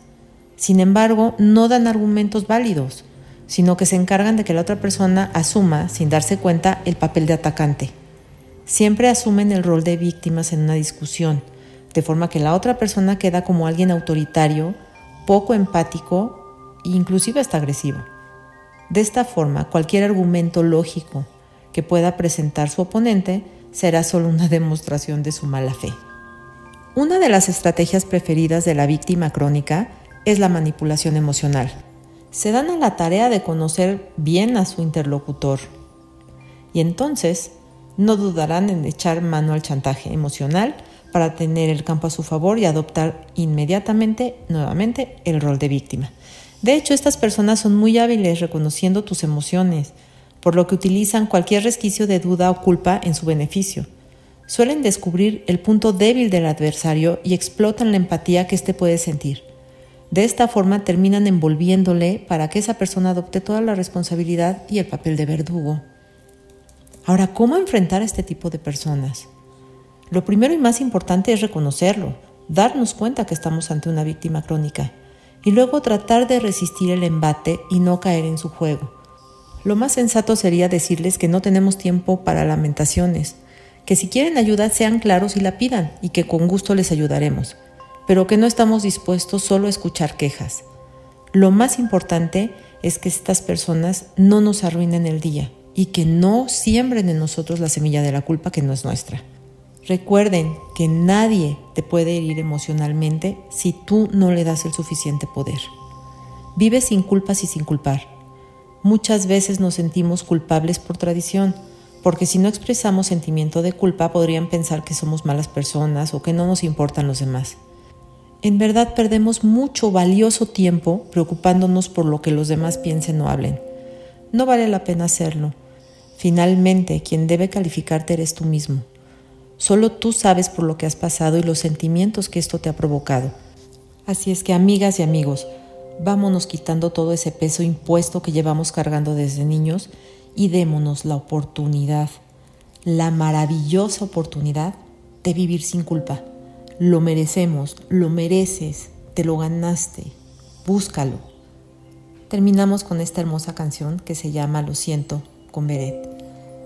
[SPEAKER 2] Sin embargo, no dan argumentos válidos, sino que se encargan de que la otra persona asuma, sin darse cuenta, el papel de atacante. Siempre asumen el rol de víctimas en una discusión, de forma que la otra persona queda como alguien autoritario poco empático e inclusive hasta agresivo. De esta forma, cualquier argumento lógico que pueda presentar su oponente será solo una demostración de su mala fe. Una de las estrategias preferidas de la víctima crónica es la manipulación emocional. Se dan a la tarea de conocer bien a su interlocutor y entonces no dudarán en echar mano al chantaje emocional para tener el campo a su favor y adoptar inmediatamente, nuevamente, el rol de víctima. De hecho, estas personas son muy hábiles reconociendo tus emociones, por lo que utilizan cualquier resquicio de duda o culpa en su beneficio. Suelen descubrir el punto débil del adversario y explotan la empatía que éste puede sentir. De esta forma terminan envolviéndole para que esa persona adopte toda la responsabilidad y el papel de verdugo. Ahora, ¿cómo enfrentar a este tipo de personas? Lo primero y más importante es reconocerlo, darnos cuenta que estamos ante una víctima crónica y luego tratar de resistir el embate y no caer en su juego. Lo más sensato sería decirles que no tenemos tiempo para lamentaciones, que si quieren ayuda sean claros y la pidan y que con gusto les ayudaremos, pero que no estamos dispuestos solo a escuchar quejas. Lo más importante es que estas personas no nos arruinen el día y que no siembren en nosotros la semilla de la culpa que no es nuestra. Recuerden que nadie te puede herir emocionalmente si tú no le das el suficiente poder. Vive sin culpas y sin culpar. Muchas veces nos sentimos culpables por tradición, porque si no expresamos sentimiento de culpa podrían pensar que somos malas personas o que no nos importan los demás. En verdad perdemos mucho valioso tiempo preocupándonos por lo que los demás piensen o hablen. No vale la pena hacerlo. Finalmente, quien debe calificarte eres tú mismo. Solo tú sabes por lo que has pasado y los sentimientos que esto te ha provocado. Así es que, amigas y amigos, vámonos quitando todo ese peso impuesto que llevamos cargando desde niños y démonos la oportunidad, la maravillosa oportunidad de vivir sin culpa. Lo merecemos, lo mereces, te lo ganaste, búscalo. Terminamos con esta hermosa canción que se llama Lo siento con Beret.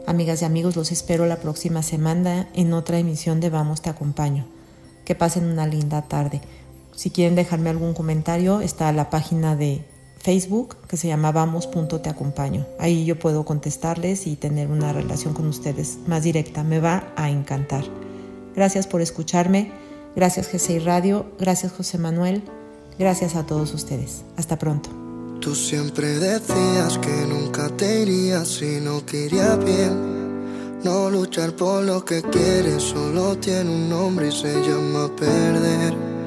[SPEAKER 2] Amigas y amigos, los espero la próxima semana en otra emisión de Vamos Te Acompaño. Que pasen una linda tarde. Si quieren dejarme algún comentario, está la página de Facebook que se llama Vamos.te acompaño. Ahí yo puedo contestarles y tener una relación con ustedes más directa. Me va a encantar. Gracias por escucharme. Gracias GCI Radio. Gracias José Manuel. Gracias a todos ustedes. Hasta pronto.
[SPEAKER 7] Tú siempre decías que nunca te irías si no quería bien. No luchar por lo que quieres solo tiene un nombre y se llama perder.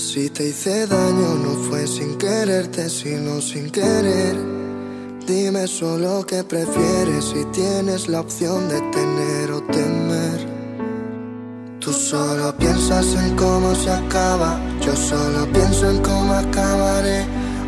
[SPEAKER 7] Si te hice daño no fue sin quererte, sino sin querer. Dime solo qué prefieres si tienes la opción de tener o temer. Tú solo piensas en cómo se acaba, yo solo pienso en cómo acabaré.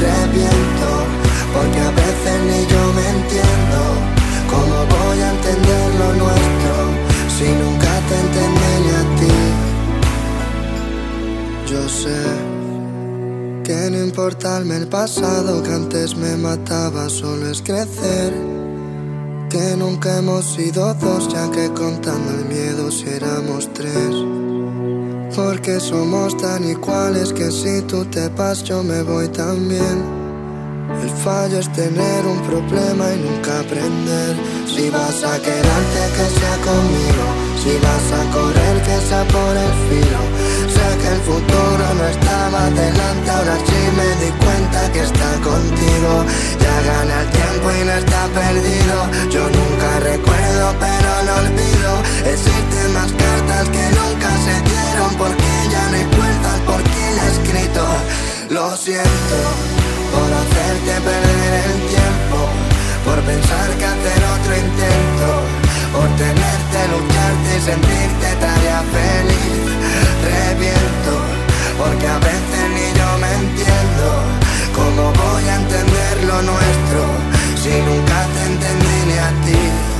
[SPEAKER 7] Reviento, porque a veces ni yo me entiendo. ¿Cómo voy a entender lo nuestro si nunca te entendí ni a ti? Yo sé que no importarme el pasado que antes me mataba, solo es crecer. Que nunca hemos sido dos, ya que contando el miedo si éramos tres. Porque somos tan iguales que si tú te vas yo me voy también. El fallo es tener un problema y nunca aprender. Si vas a quedarte, que sea conmigo. Si vas a correr, que sea por el filo. Que el futuro no estaba delante, ahora sí me di cuenta que está contigo. Ya gana el tiempo y no está perdido. Yo nunca recuerdo, pero no olvido. Existen más cartas que nunca se dieron porque ya no hay puertas por quien ha escrito. Lo siento por hacerte perder el tiempo, por pensar que hacer otro intento, por tenerte, lucharte y sentirte tarea feliz. Reviento, porque a veces ni yo me entiendo, ¿cómo voy a entender lo nuestro si nunca te entendí ni a ti?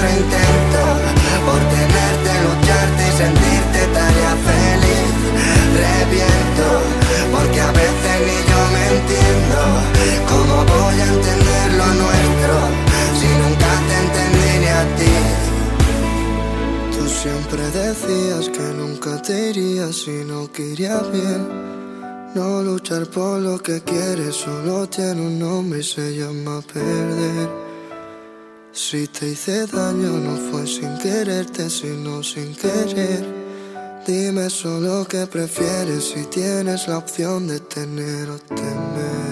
[SPEAKER 7] otro intento, por tenerte, lucharte y sentirte tarea feliz. Reviento, porque a veces ni yo me entiendo. ¿Cómo voy a entender lo nuestro si nunca te entendí ni a ti? Tú siempre decías que nunca te irías si no quería bien. No luchar por lo que quieres solo tiene un nombre y se llama perder. Si te hice daño no fue sin quererte, sino sin querer. Dime solo qué prefieres si tienes la opción de tener o temer.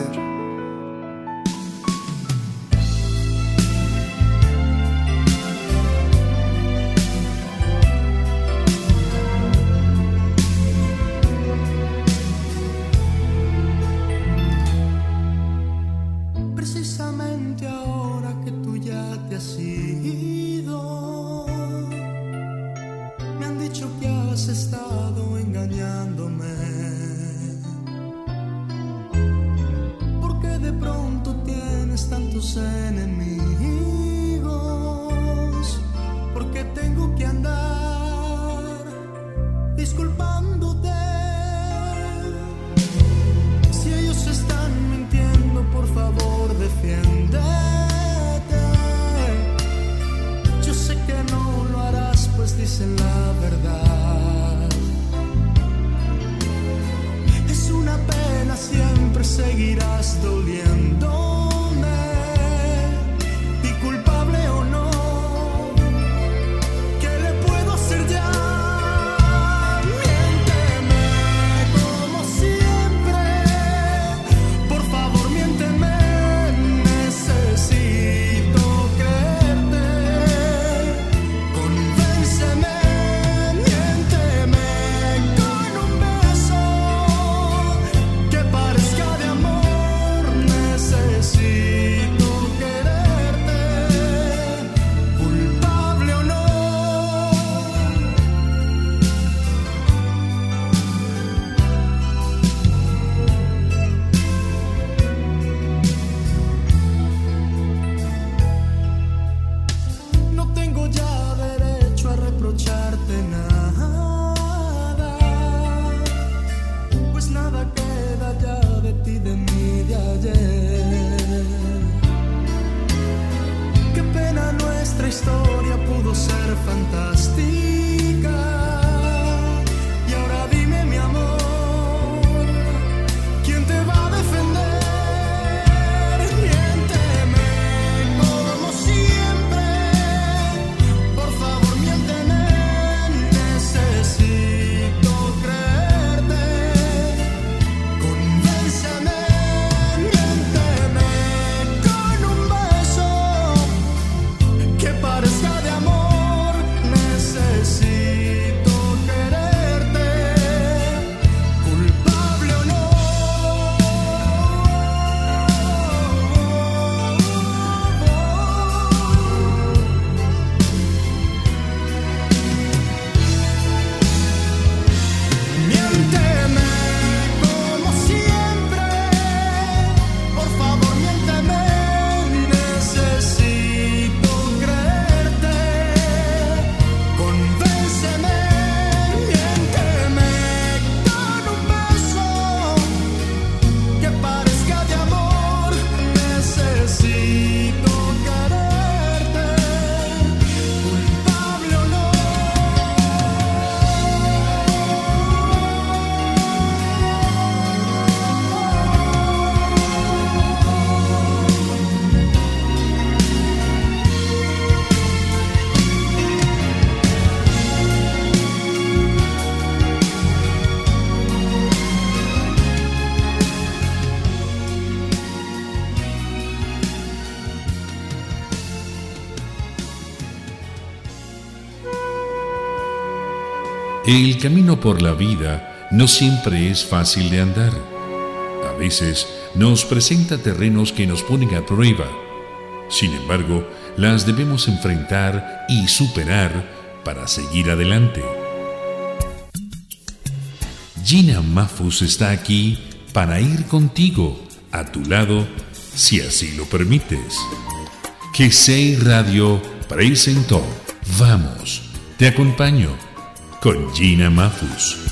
[SPEAKER 1] El camino por la vida no siempre es fácil de andar. A veces nos presenta terrenos que nos ponen a prueba. Sin embargo, las debemos enfrentar y superar para seguir adelante. Gina Mafus está aquí para ir contigo, a tu lado, si así lo permites. Que Radio presentó Vamos, te acompaño con Gina Mafus.